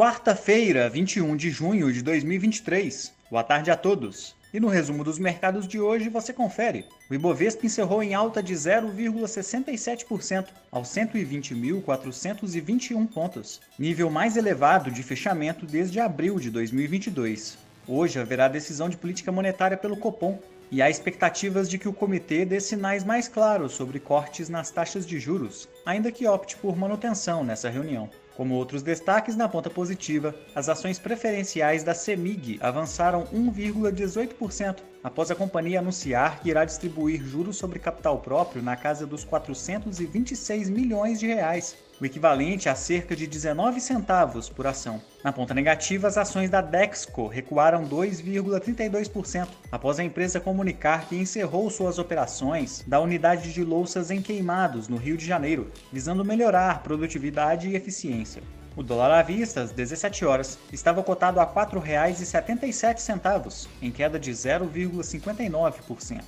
Quarta-feira, 21 de junho de 2023. Boa tarde a todos. E no resumo dos mercados de hoje você confere. O Ibovespa encerrou em alta de 0,67% aos 120.421 pontos, nível mais elevado de fechamento desde abril de 2022. Hoje haverá decisão de política monetária pelo Copom e há expectativas de que o comitê dê sinais mais claros sobre cortes nas taxas de juros, ainda que opte por manutenção nessa reunião. Como outros destaques na ponta positiva, as ações preferenciais da CEMIG avançaram 1,18% após a companhia anunciar que irá distribuir juros sobre capital próprio na casa dos 426 milhões de reais, o equivalente a cerca de 19 centavos por ação. Na ponta negativa, as ações da Dexco recuaram 2,32% após a empresa comunicar que encerrou suas operações da unidade de louças em Queimados, no Rio de Janeiro, visando melhorar produtividade e eficiência. O dólar à vista, às 17 horas, estava cotado a R$ 4,77, em queda de 0,59%.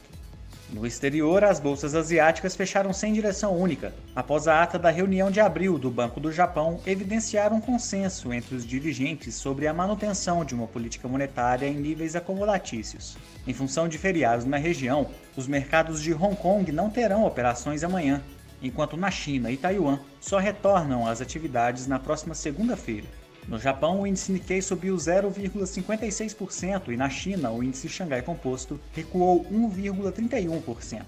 No exterior, as bolsas asiáticas fecharam sem direção única, após a ata da reunião de abril do Banco do Japão evidenciar um consenso entre os dirigentes sobre a manutenção de uma política monetária em níveis acumulatícios. Em função de feriados na região, os mercados de Hong Kong não terão operações amanhã, enquanto na China e Taiwan só retornam às atividades na próxima segunda-feira. No Japão, o índice Nikkei subiu 0,56% e na China, o índice Xangai Composto recuou 1,31%.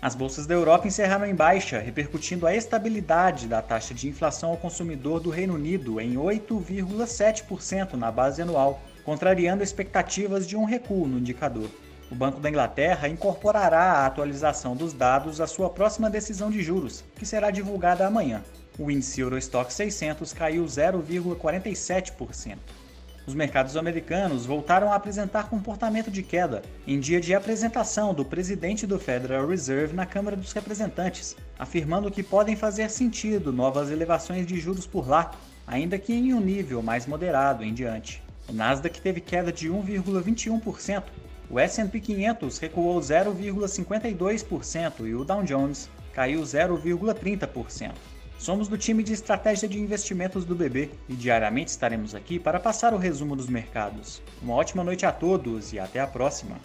As bolsas da Europa encerraram em baixa, repercutindo a estabilidade da taxa de inflação ao consumidor do Reino Unido em 8,7% na base anual, contrariando expectativas de um recuo no indicador. O Banco da Inglaterra incorporará a atualização dos dados à sua próxima decisão de juros, que será divulgada amanhã o índice Eurostock 600 caiu 0,47%. Os mercados americanos voltaram a apresentar comportamento de queda em dia de apresentação do presidente do Federal Reserve na Câmara dos Representantes, afirmando que podem fazer sentido novas elevações de juros por lá, ainda que em um nível mais moderado em diante. O Nasdaq teve queda de 1,21%, o S&P 500 recuou 0,52% e o Dow Jones caiu 0,30%. Somos do time de estratégia de investimentos do BB e diariamente estaremos aqui para passar o resumo dos mercados. Uma ótima noite a todos e até a próxima!